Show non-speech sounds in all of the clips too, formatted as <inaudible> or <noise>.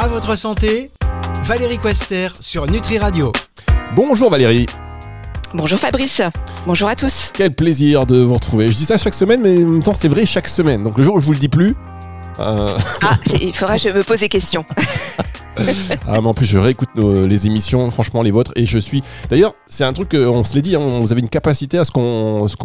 À votre santé, Valérie Quester sur Nutri Radio. Bonjour Valérie. Bonjour Fabrice, bonjour à tous. Quel plaisir de vous retrouver. Je dis ça chaque semaine, mais en même temps c'est vrai chaque semaine. Donc le jour où je vous le dis plus. Euh... Ah, il faudra que je me pose des questions. <laughs> ah, mais en plus, je réécoute nos, les émissions, franchement, les vôtres, et je suis. D'ailleurs, c'est un truc qu'on se l'est dit, hein, vous avez une capacité à ce qu'on se,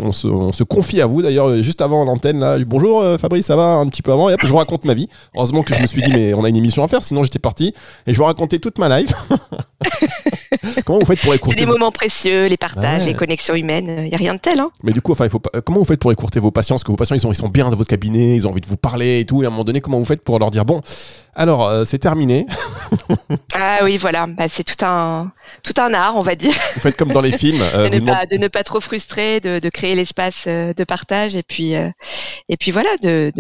se, confie à vous. D'ailleurs, juste avant l'antenne, là, bonjour euh, Fabrice, ça va un petit peu avant, et hop, je vous raconte ma vie. Heureusement que je me suis dit, mais on a une émission à faire, sinon j'étais parti, et je vous raconter toute ma life. <laughs> comment vous faites pour écouter C'est des moments précieux, les partages, les connexions humaines. Il n'y a rien de tel. Hein Mais du coup, enfin, il faut comment vous faites pour écourter vos patients? Parce que vos patients, ils sont, ils sont bien dans votre cabinet, ils ont envie de vous parler et tout. Et à un moment donné, comment vous faites pour leur dire bon, alors euh, c'est terminé <laughs> Ah oui, voilà. Bah, c'est tout un, tout un art, on va dire. Vous faites comme dans les films. Euh, <laughs> de, ne pas, de, ne pas, trop frustrer, de, de créer l'espace euh, de partage et puis, et puis voilà, de,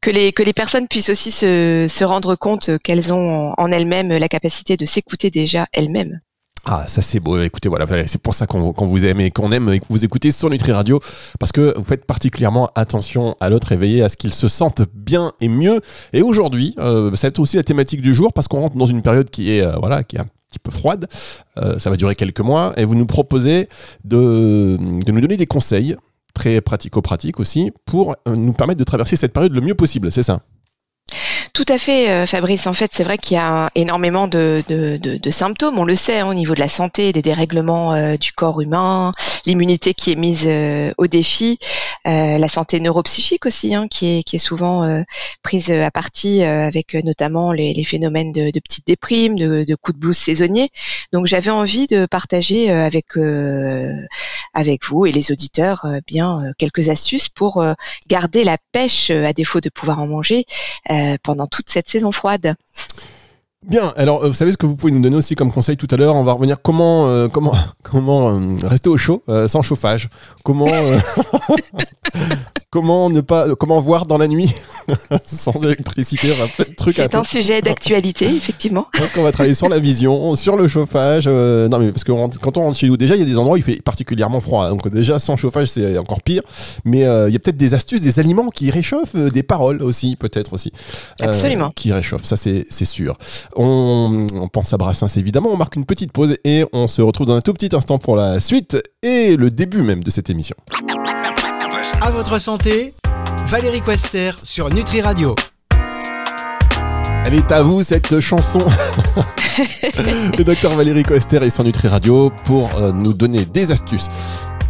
que les, que les personnes puissent aussi se, se rendre compte qu'elles ont en elles-mêmes la capacité de s'écouter déjà elles-mêmes. Ah, ça c'est beau. Écoutez, voilà, c'est pour ça qu'on vous aime et qu'on aime et que vous écoutez sur Nutri Radio, parce que vous faites particulièrement attention à l'autre et veillez à ce qu'il se sente bien et mieux. Et aujourd'hui, euh, ça va être aussi la thématique du jour, parce qu'on rentre dans une période qui est, euh, voilà, qui est un petit peu froide. Euh, ça va durer quelques mois, et vous nous proposez de, de nous donner des conseils très pratico-pratiques aussi pour nous permettre de traverser cette période le mieux possible. C'est ça? Tout à fait, euh, Fabrice. En fait, c'est vrai qu'il y a énormément de, de, de, symptômes, on le sait, hein, au niveau de la santé, des dérèglements euh, du corps humain, l'immunité qui est mise euh, au défi, la santé neuropsychique aussi, hein, qui, est, qui est souvent prise à partie avec notamment les, les phénomènes de, de petites déprimes, de, de coups de blues saisonniers. Donc, j'avais envie de partager avec avec vous et les auditeurs bien quelques astuces pour garder la pêche à défaut de pouvoir en manger pendant toute cette saison froide. Bien, alors euh, vous savez ce que vous pouvez nous donner aussi comme conseil tout à l'heure On va revenir comment euh, comment <laughs> comment euh, rester au chaud sans chauffage. Comment <laughs> comment ne pas comment voir dans la nuit <laughs> sans électricité. C'est un sujet d'actualité effectivement. Donc on va travailler sur la vision, sur le chauffage. non mais parce que quand on rentre chez nous, déjà il y a des endroits où il fait particulièrement froid. Donc déjà sans chauffage c'est encore pire. Mais il y a peut-être des astuces, des aliments qui réchauffent, des paroles aussi peut-être aussi. Absolument. qui réchauffent, ça c'est sûr. On, pense à Brassens évidemment, on marque une petite pause et on se retrouve dans un tout petit instant pour la suite et le début même de cette émission. À votre santé, Valérie Quester sur Nutri Radio. Elle est à vous cette chanson. <laughs> le docteur Valérie Quester est sur Nutri Radio pour euh, nous donner des astuces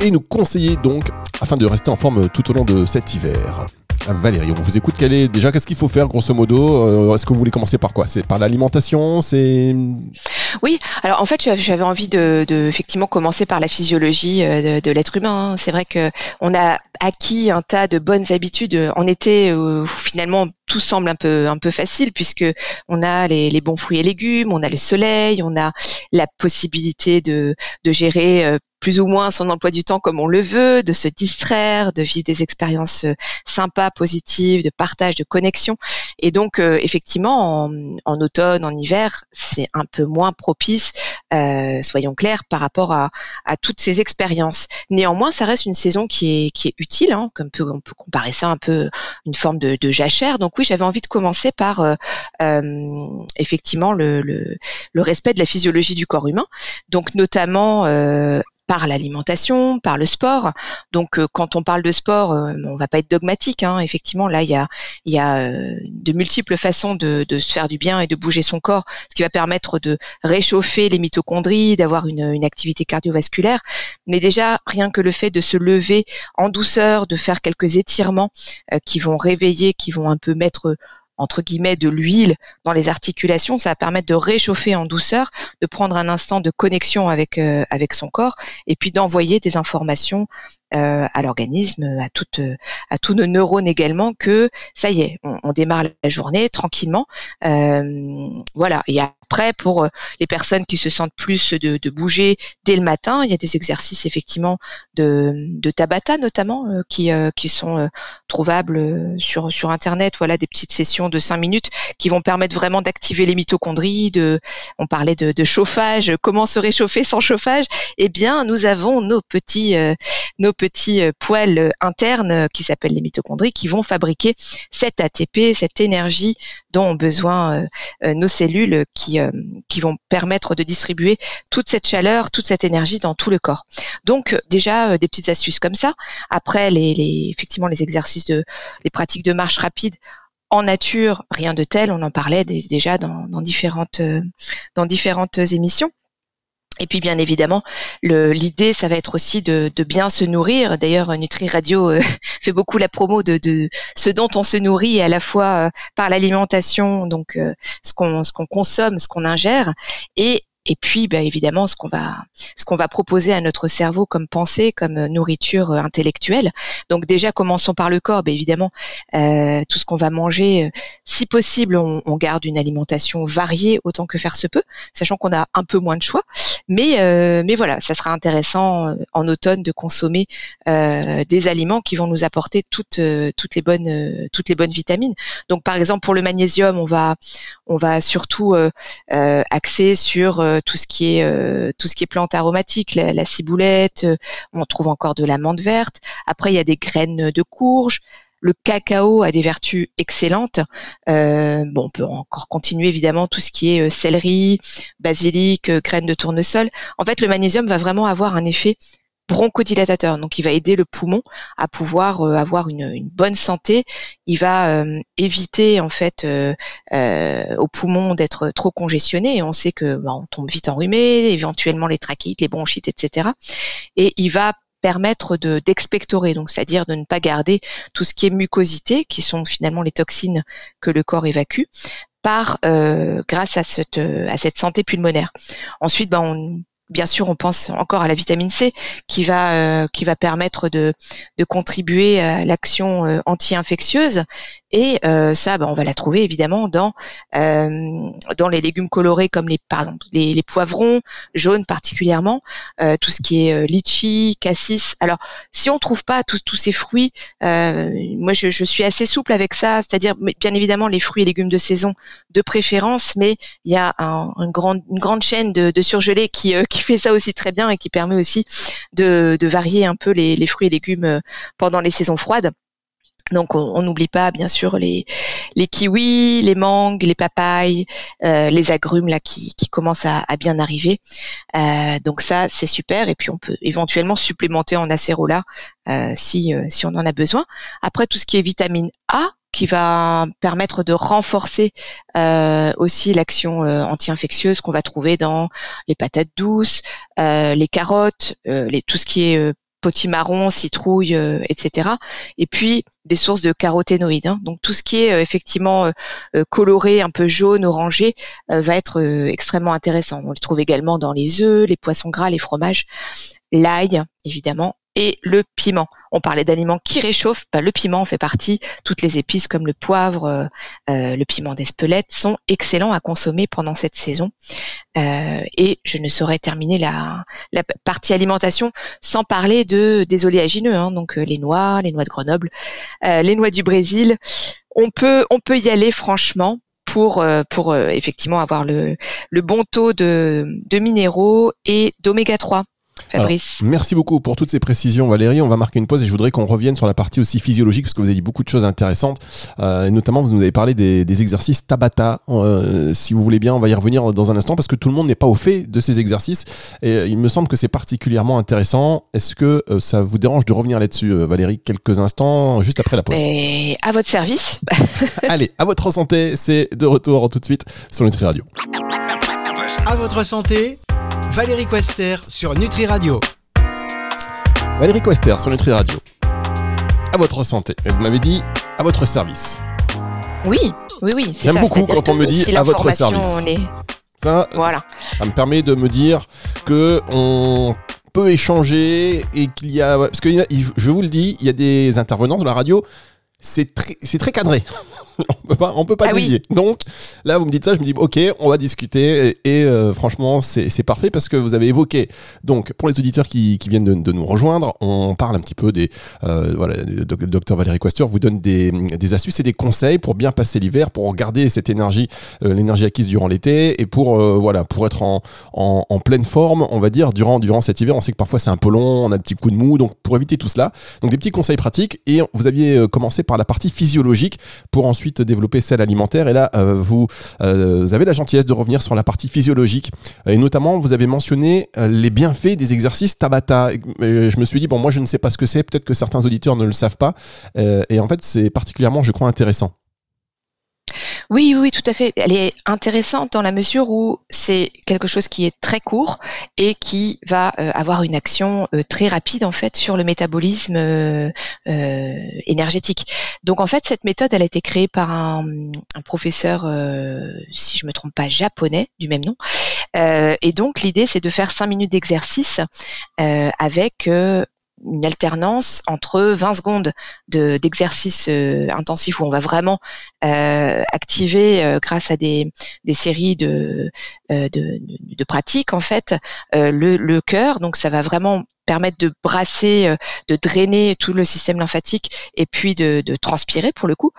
et nous conseiller donc afin de rester en forme tout au long de cet hiver. Valérie, on vous écoute. Quel est déjà qu'est-ce qu'il faut faire grosso modo euh, Est-ce que vous voulez commencer par quoi? C'est par l'alimentation C'est oui. Alors en fait, j'avais envie de, effectivement commencer par la physiologie euh, de, l'être humain. Hein. C'est vrai que on a acquis un tas de bonnes habitudes en été où finalement tout semble un peu un peu facile puisque on a les, les bons fruits et légumes, on a le soleil, on a la possibilité de, de gérer euh, plus ou moins son emploi du temps comme on le veut, de se distraire, de vivre des expériences euh, sympas, positives, de partage, de connexion. Et donc, euh, effectivement, en, automne, en hiver, c'est un peu moins propice, euh, soyons clairs, par rapport à, à, toutes ces expériences. Néanmoins, ça reste une saison qui est, qui est utile, hein, comme on peut comparer ça un peu une forme de, jachère. Donc oui, j'avais envie de commencer par effectivement le, respect de la physiologie du corps humain. Donc notamment par l'alimentation, par le sport. Donc, euh, quand on parle de sport, euh, on va pas être dogmatique. Hein. Effectivement, là, il y a, euh, de multiples façons de, se faire du bien et de bouger son corps, ce qui va permettre de réchauffer les mitochondries, d'avoir une, une activité cardiovasculaire. Mais déjà, rien que le fait de se lever en douceur, de faire quelques étirements qui vont réveiller, qui vont un peu mettre entre guillemets de l'huile dans les articulations, ça va permettre de réchauffer en douceur, de prendre un instant de connexion avec euh, avec son corps et puis d'envoyer des informations euh, à l'organisme, à à tous nos neurones également que ça y est, on, démarre la journée tranquillement. Euh, voilà, Après, pour les personnes qui se sentent plus de, bouger dès le matin, il y a des exercices effectivement de, de Tabata notamment qui, qui sont trouvables sur, sur Internet. Voilà, des petites sessions de 5 minutes qui vont permettre vraiment d'activer les mitochondries. On parlait de, de chauffage, comment se réchauffer sans chauffage? Eh bien, nous avons nos petits, nos petits poêles internes qui s'appellent les mitochondries qui vont fabriquer cette ATP, cette énergie dont ont besoin euh, euh, nos cellules qui, euh, qui vont permettre de distribuer toute cette chaleur, toute cette énergie dans tout le corps. Donc déjà des petites astuces comme ça. Après effectivement les exercices de les pratiques de marche rapide en nature, rien de tel, on en parlait déjà dans différentes dans différentes émissions. Et puis bien évidemment, l'idée, ça va être aussi de, bien se nourrir. D'ailleurs, Nutri Radio euh, <laughs> fait beaucoup la promo de, ce dont on se nourrit à la fois euh, par l'alimentation, donc euh, ce qu'on consomme, ce qu'on ingère, et et puis évidemment ce qu'on va ce qu'on va proposer à notre cerveau comme pensée comme euh, nourriture intellectuelle. Donc déjà commençons par le corps. Évidemment euh, tout ce qu'on va manger si possible on, garde une alimentation variée autant que faire se peut sachant qu'on a un peu moins de choix mais mais voilà ça sera intéressant en automne de consommer des aliments qui vont nous apporter toutes toutes les bonnes toutes les bonnes vitamines donc par exemple pour le magnésium on va on va surtout axer sur euh, tout ce qui est euh, tout ce qui est plantes aromatiques, la, ciboulette. Euh, on trouve encore de l'amande verte. Après, il y a des graines de courge. Le cacao a des vertus excellentes. bon, on peut encore continuer évidemment tout ce qui est céleri, basilic, graines de tournesol. En fait, le magnésium va vraiment avoir un effet bronchodilatateur. Donc, il va aider le poumon à pouvoir euh, avoir une, bonne santé. Il va euh, éviter en fait euh, au poumon d'être trop congestionné. On sait que bah, on tombe vite enrhumé, éventuellement les trachéites, les bronchites, etc. Et il va permettre de d'expectorer, donc c'est-à-dire de ne pas garder tout ce qui est mucosité, qui sont finalement les toxines que le corps évacue, par grâce à cette à cette santé pulmonaire. Ensuite, bah, on bien sûr, on pense encore à la vitamine C qui va euh, qui va permettre de, de contribuer à l'action euh, anti-infectieuse et euh, ça, bah, on va la trouver évidemment dans dans les légumes colorés comme les les, les poivrons jaunes particulièrement, tout ce qui est litchi, cassis. Alors, si on trouve pas tous ces fruits, moi je, je, suis assez souple avec ça, c'est-à-dire bien évidemment les fruits et légumes de saison de préférence, mais il y a un, une grande chaîne de, de surgelés qui, qui fait ça aussi très bien et qui permet aussi de, varier un peu les, fruits et légumes euh, pendant les saisons froides. Donc on n'oublie pas bien sûr les, les kiwis, les mangues, les papayes, euh, les agrumes là qui, commencent à, bien arriver. Euh, donc ça c'est super et puis on peut éventuellement supplémenter en acérola si si on en a besoin. Après tout ce qui est vitamine A, qui va permettre de renforcer euh, aussi l'action euh, anti-infectieuse qu'on va trouver dans les patates douces, euh, les carottes, les, tout ce qui est potimarron, citrouille, etc. Et puis des sources de caroténoïdes. Hein. Donc tout ce qui est effectivement coloré, un peu jaune, orangé, va être extrêmement intéressant. On les trouve également dans les œufs, les poissons gras, les fromages, l'ail, évidemment, et le piment. On parlait d'aliments qui réchauffent, bah, le piment en fait partie. Toutes les épices comme le poivre, euh, euh, le piment d'Espelette sont excellents à consommer pendant cette saison. Euh, et je ne saurais terminer la, partie alimentation sans parler de des oléagineux, hein, donc les noix, les noix de Grenoble, les noix du Brésil. On peut on peut y aller franchement pour pour effectivement avoir le le bon taux de de minéraux et d'oméga 3 merci beaucoup pour toutes ces précisions, Valérie. On va marquer une pause et je voudrais qu'on revienne sur la partie aussi physiologique parce que vous avez dit beaucoup de choses intéressantes. Euh, et notamment, vous nous avez parlé des, exercices Tabata. Euh, si vous voulez bien, on va y revenir dans un instant parce que tout le monde n'est pas au fait de ces exercices. Et euh, il me semble que c'est particulièrement intéressant. Est-ce que ça vous dérange de revenir là-dessus, Valérie, quelques instants, juste après la pause? Et À votre service. <laughs> Allez, à votre santé. C'est de retour tout de suite sur Nutri Radio. À votre santé Valérie Quester sur Nutri Radio. Valérie Quester sur Nutri Radio. À votre santé. Vous m'avez dit à votre service. Oui, oui, oui. J'aime beaucoup quand on me dit à votre service. Ça, voilà. ça me permet de me dire que on peut échanger et qu'il y a parce que je vous le dis, il y a des intervenants de la radio c'est très, c'est très cadré. <laughs> on peut pas, on peut pas Ah oui. Donc là, vous me dites ça, je me dis ok, on va discuter et, et, euh, franchement, c'est c'est parfait parce que vous avez évoqué. Donc pour les auditeurs qui, qui viennent de, de nous rejoindre, on parle un petit peu des euh, voilà, le doc- le docteur Valérie Quester vous donne des, des astuces et des conseils pour bien passer l'hiver, pour garder cette énergie, euh, l'énergie acquise durant l'été et pour voilà, pour être en, en, en pleine forme, on va dire durant durant cet hiver. On sait que parfois c'est un peu long, on a un petit coup de mou, donc pour éviter tout cela, donc des petits conseils pratiques et vous aviez commencé par la partie physiologique pour ensuite développer celle alimentaire et là euh, vous, euh, avez la gentillesse de revenir sur la partie physiologique et notamment vous avez mentionné euh, les bienfaits des exercices Tabata. Je me suis dit bon moi je ne sais pas ce que c'est, peut-être que certains auditeurs ne le savent pas et en fait c'est particulièrement je crois intéressant. Oui, oui, tout à fait. Elle est intéressante dans la mesure où c'est quelque chose qui est très court et qui va euh, avoir une action euh, très rapide en fait sur le métabolisme euh, énergétique. Donc en fait, cette méthode, elle a été créée par un, professeur, si je me trompe pas, japonais du même nom. Et donc l'idée, c'est de faire cinq minutes d'exercice avec une alternance entre 20 secondes de- d'exercice euh, intensif où on va vraiment euh, activer euh, grâce à des, des séries de, de, pratiques en fait le, le cœur. Donc ça va vraiment permettre de brasser, de drainer tout le système lymphatique et puis de, transpirer pour le coup.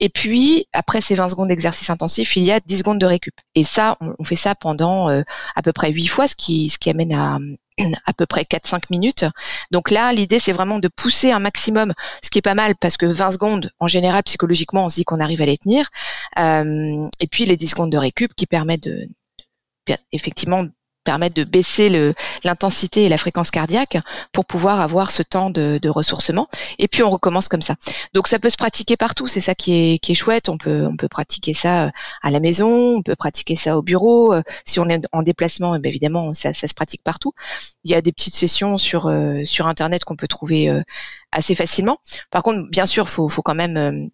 Et puis après ces 20 secondes d'exercice intensif, il y a 10 secondes de récup. Et ça, on, fait ça pendant à peu près 8 fois, ce qui, ce qui amène à à peu près 4-5 minutes. Donc là, l'idée, c'est vraiment de pousser un maximum, ce qui est pas mal parce que 20 secondes, en général, psychologiquement, on se dit qu'on arrive à les tenir. Euh, et puis les 10 secondes de récup qui permettent de, de- effectivement, permettent de baisser l'intensité et la fréquence cardiaque pour pouvoir avoir ce temps de, de ressourcement. Et puis on recommence comme ça. Donc ça peut se pratiquer partout, c'est ça qui est, qui est chouette. On peut, on peut pratiquer ça euh, à la maison, on peut pratiquer ça au bureau. Euh, Si on est en déplacement, eh bien, évidemment, ça, ça se pratique partout. Il y a des petites sessions sur, euh, sur Internet qu'on peut trouver assez facilement. Par contre, bien sûr, faut, faut quand même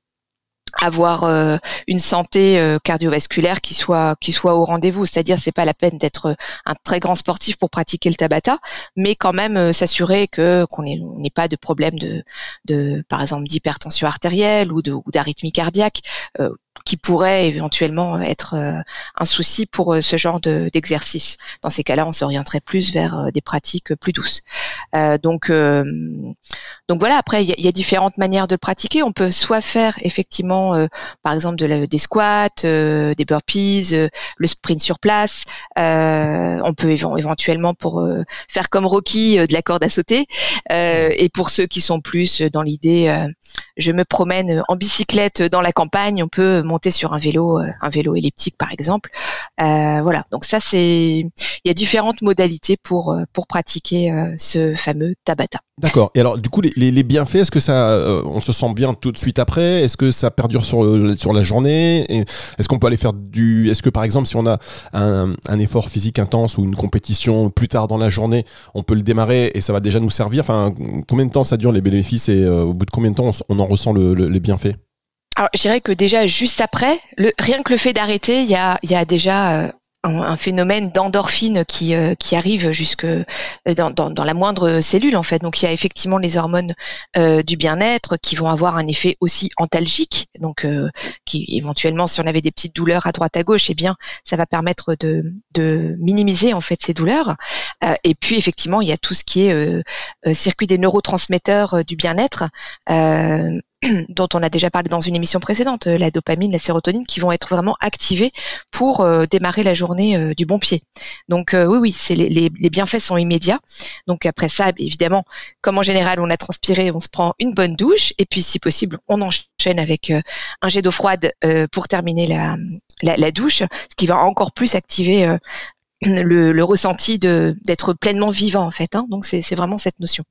avoir euh, une santé euh, cardiovasculaire qui soit qui soit au rendez-vous. C'est-à-dire, c'est pas la peine d'être un très grand sportif pour pratiquer le tabata, mais quand même euh, s'assurer que qu'on n'ait on n'ait pas de problème de de par exemple d'hypertension artérielle ou de ou d'arythmie cardiaque. Qui pourrait éventuellement être euh, un souci pour euh, ce genre de- d'exercice. Dans ces cas-là, on s'orienterait plus vers euh, des pratiques plus douces. Euh, donc, euh, donc voilà. Après, il y, a- différentes manières de pratiquer. On peut soit faire effectivement, euh, par exemple, des squats, des burpees, le sprint sur place. On peut éven- éventuellement pour faire comme Rocky de la corde à sauter. Et pour ceux qui sont plus dans l'idée, je me promène en bicyclette dans la campagne, on peut monter sur un vélo, euh, un vélo elliptique par exemple. Euh, voilà. Donc ça, c'est, il y a différentes modalités pour euh, pour pratiquer ce fameux Tabata. D'accord. Et alors, du coup, les, les- bienfaits, est-ce que ça, on se sent bien tout de suite après? Est-ce que ça perdure sur, sur la journée? Est-ce qu'on peut aller faire du. Est-ce que, par exemple, si on a un, effort physique intense ou une compétition plus tard dans la journée, on peut le démarrer et ça va déjà nous servir? Enfin, combien de temps ça dure les bénéfices et au bout de combien de temps on, on en ressent le- le- les bienfaits. Alors, je dirais que déjà juste après, le, rien que le fait d'arrêter, il y a, déjà euh, un, phénomène d'endorphine qui, euh, qui arrive jusque euh, dans, dans, dans la moindre cellule en fait. Donc il y a effectivement les hormones euh, du bien-être qui vont avoir un effet aussi antalgique. Donc euh, qui éventuellement, si on avait des petites douleurs à droite à gauche, eh bien ça va permettre de, de minimiser en fait ces douleurs. Euh, et puis effectivement, il y a tout ce qui est euh, circuit des neurotransmetteurs du bien-être. <clears throat> Dont on a déjà parlé dans une émission précédente, euh, la dopamine, la sérotonine, qui vont être vraiment activés pour euh, démarrer la journée euh, du bon pied. Donc oui, oui, c'est les, bienfaits sont immédiats. Donc après ça, évidemment, comme en général on a transpiré, on se prend une bonne douche et puis si possible, on enchaîne avec un jet d'eau froide pour terminer la, douche, ce qui va encore plus activer <clears throat> le, ressenti de d'être pleinement vivant en fait. Hein. Donc c'est vraiment cette notion.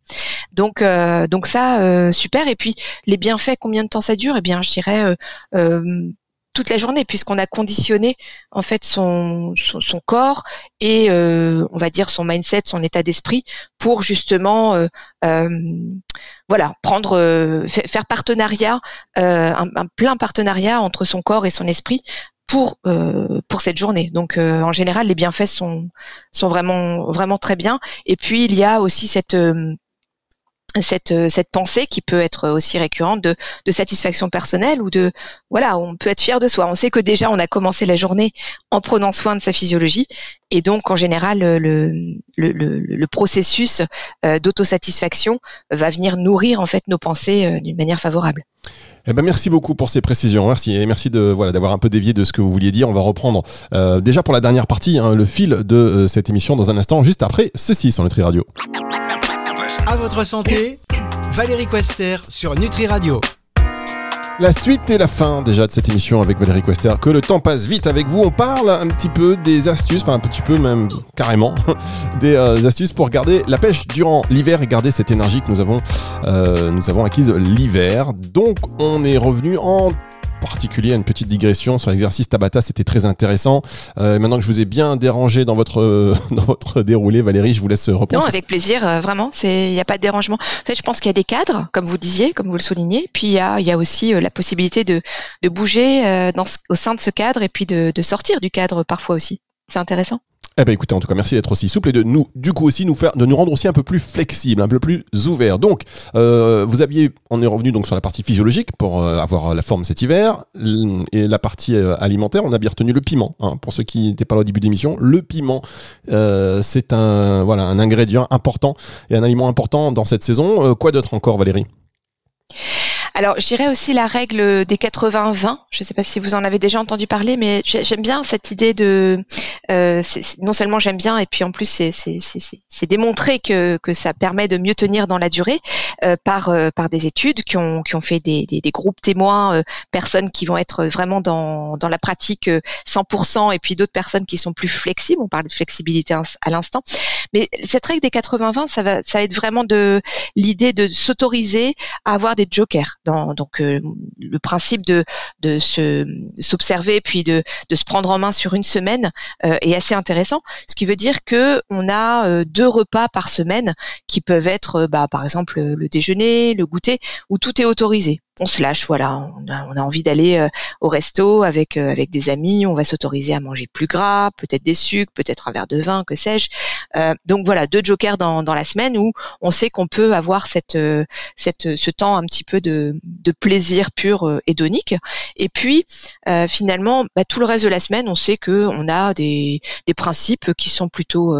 Donc euh, donc ça euh, super. Et puis les bienfaits, combien de temps ça dure? Eh bien, je dirais euh, toute la journée puisqu'on a conditionné en fait son son, corps et on va dire son mindset, son état d'esprit pour justement voilà prendre fa- faire partenariat un plein partenariat entre son corps et son esprit pour euh, pour cette journée. Donc euh, en général les bienfaits sont sont vraiment vraiment très bien. Et puis il y a aussi cette euh, cette, euh, cette pensée qui peut être aussi récurrente de, de satisfaction personnelle ou de voilà on peut être fier de soi. On sait que déjà on a commencé la journée en prenant soin de sa physiologie. Et donc en général le, le, le, le processus euh, d'autosatisfaction va venir nourrir en fait nos pensées d'une manière favorable eh ben merci beaucoup pour ces précisions. Merci et merci de voilà d'avoir un peu dévié de ce que vous vouliez dire. On va reprendre euh, déjà pour la dernière partie hein, le fil de euh, cette émission dans un instant, juste après ceci sur Nutri Radio. À votre santé, Valérie Quester sur Nutri Radio. La suite et la fin déjà de cette émission avec Valérie Quester. Que le temps passe vite avec vous. On parle un petit peu des astuces, enfin un petit peu même carrément, <laughs> des euh, astuces pour garder la pêche durant l'hiver et garder cette énergie que nous avons, euh, nous avons acquise l'hiver. Donc on est revenu en particulier, une petite digression sur l'exercice Tabata, c'était très intéressant. Euh, maintenant que je vous ai bien dérangé dans votre, <laughs> dans votre déroulé, Valérie, je vous laisse reprendre. Non, avec plaisir, euh, vraiment, il n'y a pas de dérangement. En fait, je pense qu'il y a des cadres, comme vous disiez, comme vous le soulignez, puis il y a, y a aussi euh, la possibilité de, de bouger au sein de ce cadre et puis de, de sortir du cadre parfois aussi. C'est intéressant. Eh ben écoutez, en tout cas, merci d'être aussi souple et de nous, du coup aussi nous faire, de nous rendre aussi un peu plus flexible, un peu plus ouvert. Donc, euh, vous aviez, on est revenu donc sur la partie physiologique pour euh, avoir la forme cet hiver et la partie euh, alimentaire. On a bien retenu le piment. Hein, pour ceux qui n'étaient pas là au début de l'émission, le piment, euh, c'est un voilà un ingrédient important et un aliment important dans cette saison. Euh, quoi d'autre encore, Valérie? Alors, je dirais aussi la règle des 80-20. Je ne sais pas si vous en avez déjà entendu parler, mais j'aime bien cette idée de. Euh, non seulement j'aime bien, et puis en plus, c'est démontré que, que ça permet de mieux tenir dans la durée euh, par, euh, par des études qui ont, qui ont fait des, des, des groupes témoins, euh, personnes qui vont être vraiment dans, dans la pratique 100%, euh, et puis d'autres personnes qui sont plus flexibles. On parle de flexibilité à l'instant. Mais cette règle des 80-20, ça va, ça va être vraiment de l'idée de s'autoriser à avoir des jokers donc euh, le principe de de se s'observer puis de de se prendre en main sur une semaine euh, est assez intéressant. Ce qui veut dire que on a euh, deux repas par semaine qui peuvent être bah, par exemple le déjeuner le goûter où tout est autorisé on se lâche, voilà, on a, on a envie d'aller euh, au resto avec euh, avec des amis, on va s'autoriser à manger plus gras, peut-être des sucres, peut-être un verre de vin, que sais-je. Euh, donc voilà, deux jokers dans, dans la semaine où on sait qu'on peut avoir cette cette ce temps un petit peu de, de plaisir pur hédonique. Et puis finalement, bah, tout le reste de la semaine, on sait que on a des des principes qui sont plutôt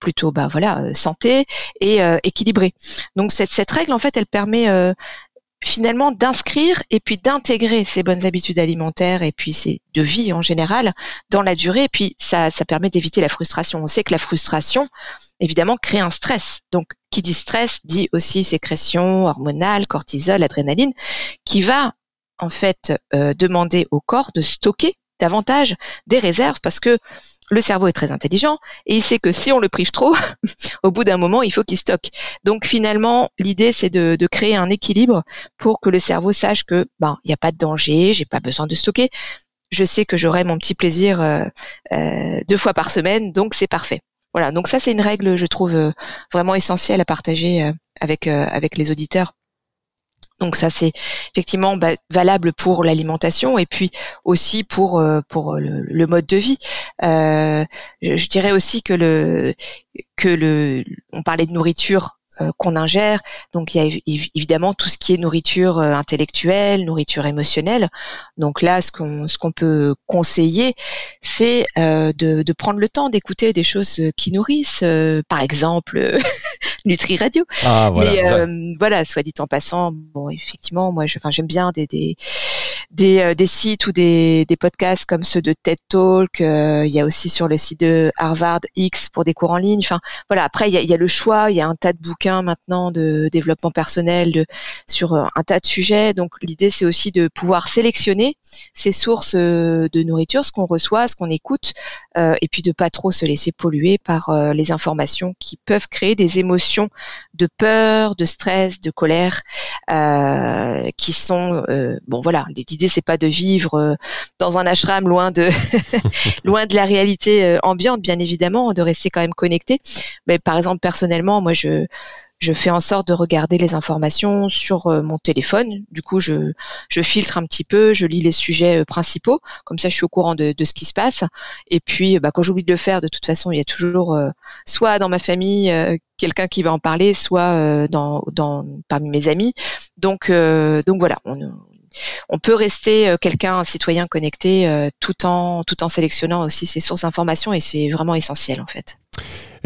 plutôt bah voilà santé et équilibrés. Donc cette cette règle en fait, elle permet finalement d'inscrire et puis d'intégrer ces bonnes habitudes alimentaires et puis ces de vie en général dans la durée et puis ça, ça permet d'éviter la frustration. On sait que la frustration évidemment crée un stress. Donc qui dit stress dit aussi sécrétion hormonale, cortisol, adrénaline qui va en fait euh, demander au corps de stocker davantage des réserves parce que le cerveau est très intelligent et il sait que si on le prive trop, <laughs> au bout d'un moment, il faut qu'il stocke. Donc finalement, l'idée c'est de, créer un équilibre pour que le cerveau sache que ben il n'y a pas de danger, j'ai pas besoin de stocker. Je sais que j'aurai mon petit plaisir euh, euh, deux fois par semaine, donc c'est parfait. Voilà. Donc ça c'est une règle, je trouve euh, vraiment essentielle à partager avec avec les auditeurs donc ça c'est effectivement bah, valable pour l'alimentation et puis aussi pour euh, pour le, mode de vie. Euh, je dirais aussi que le que le on parlait de nourriture euh, qu'on ingère. Donc il y a évidemment tout ce qui est nourriture euh, intellectuelle, nourriture émotionnelle. Donc là, ce qu'on ce qu'on peut conseiller, c'est euh, de, de, prendre le temps d'écouter des choses qui nourrissent. par exemple, Nutri Radio. Ah, voilà, Mais voilà, soit dit en passant, bon effectivement, moi, je, enfin j'aime bien des, des des, des, sites ou des, des, podcasts comme ceux de TED Talk. il y a aussi sur le site de Harvard X pour des cours en ligne. Enfin, voilà. Après, il y a, y a le choix. Il y a un tas de bouquins maintenant de développement personnel de, sur euh, un tas de sujets. Donc l'idée c'est aussi de pouvoir sélectionner ces sources euh, de nourriture, ce qu'on reçoit, ce qu'on écoute, euh, et puis de pas trop se laisser polluer par les informations qui peuvent créer des émotions de peur, de stress, de colère, qui sont bon voilà. L'idée c'est pas de vivre dans un ashram loin de <laughs> loin de la réalité ambiante, bien évidemment, de rester quand même connecté. Mais par exemple personnellement, moi je je fais en sorte de regarder les informations sur euh, mon téléphone. Du coup, je, je filtre un petit peu, je lis les sujets euh, principaux, comme ça je suis au courant de, de ce qui se passe. Et puis, bah, quand j'oublie de le faire, de toute façon, il y a toujours euh, soit dans ma famille quelqu'un qui va en parler, soit dans, dans parmi mes amis. Donc, donc voilà, on peut rester quelqu'un, un citoyen connecté, tout en tout en sélectionnant aussi ses sources d'information et c'est vraiment essentiel en fait.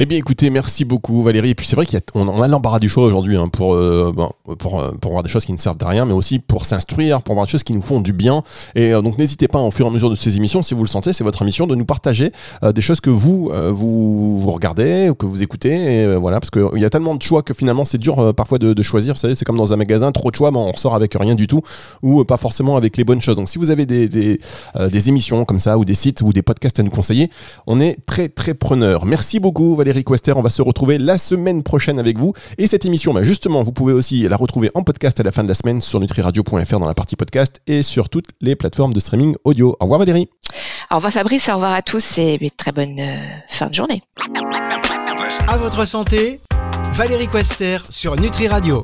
Eh bien, écoutez, merci beaucoup, Valérie. Et puis, c'est vrai qu'on a, l'embarras du choix aujourd'hui hein, pour, euh, euh, pour voir des choses qui ne servent à rien, mais aussi pour s'instruire, pour voir des choses qui nous font du bien. Et euh, donc, n'hésitez pas, au fur et à mesure de ces émissions, si vous le sentez, c'est votre émission, de nous partager des choses que vous, vous, vous regardez ou que vous écoutez. Et voilà, parce qu'il y a tellement de choix que finalement, c'est dur parfois de, choisir. Vous savez, c'est comme dans un magasin, trop de choix, mais on ressort avec rien du tout ou pas forcément avec les bonnes choses. Donc, si vous avez des, des, émissions comme ça ou des sites ou des podcasts à nous conseiller, on est très, très preneur. Merci beaucoup, Valérie Quester. On va se retrouver la semaine prochaine avec vous. Et cette émission, bah, justement, vous pouvez aussi la retrouver en podcast à la fin de la semaine sur nutriradio.fr dans la partie podcast et sur toutes les plateformes de streaming audio. Au revoir Valérie. Au revoir Fabrice, au revoir à tous et très bonne euh, fin de journée. À votre santé, Valérie Quester sur Nutri Radio.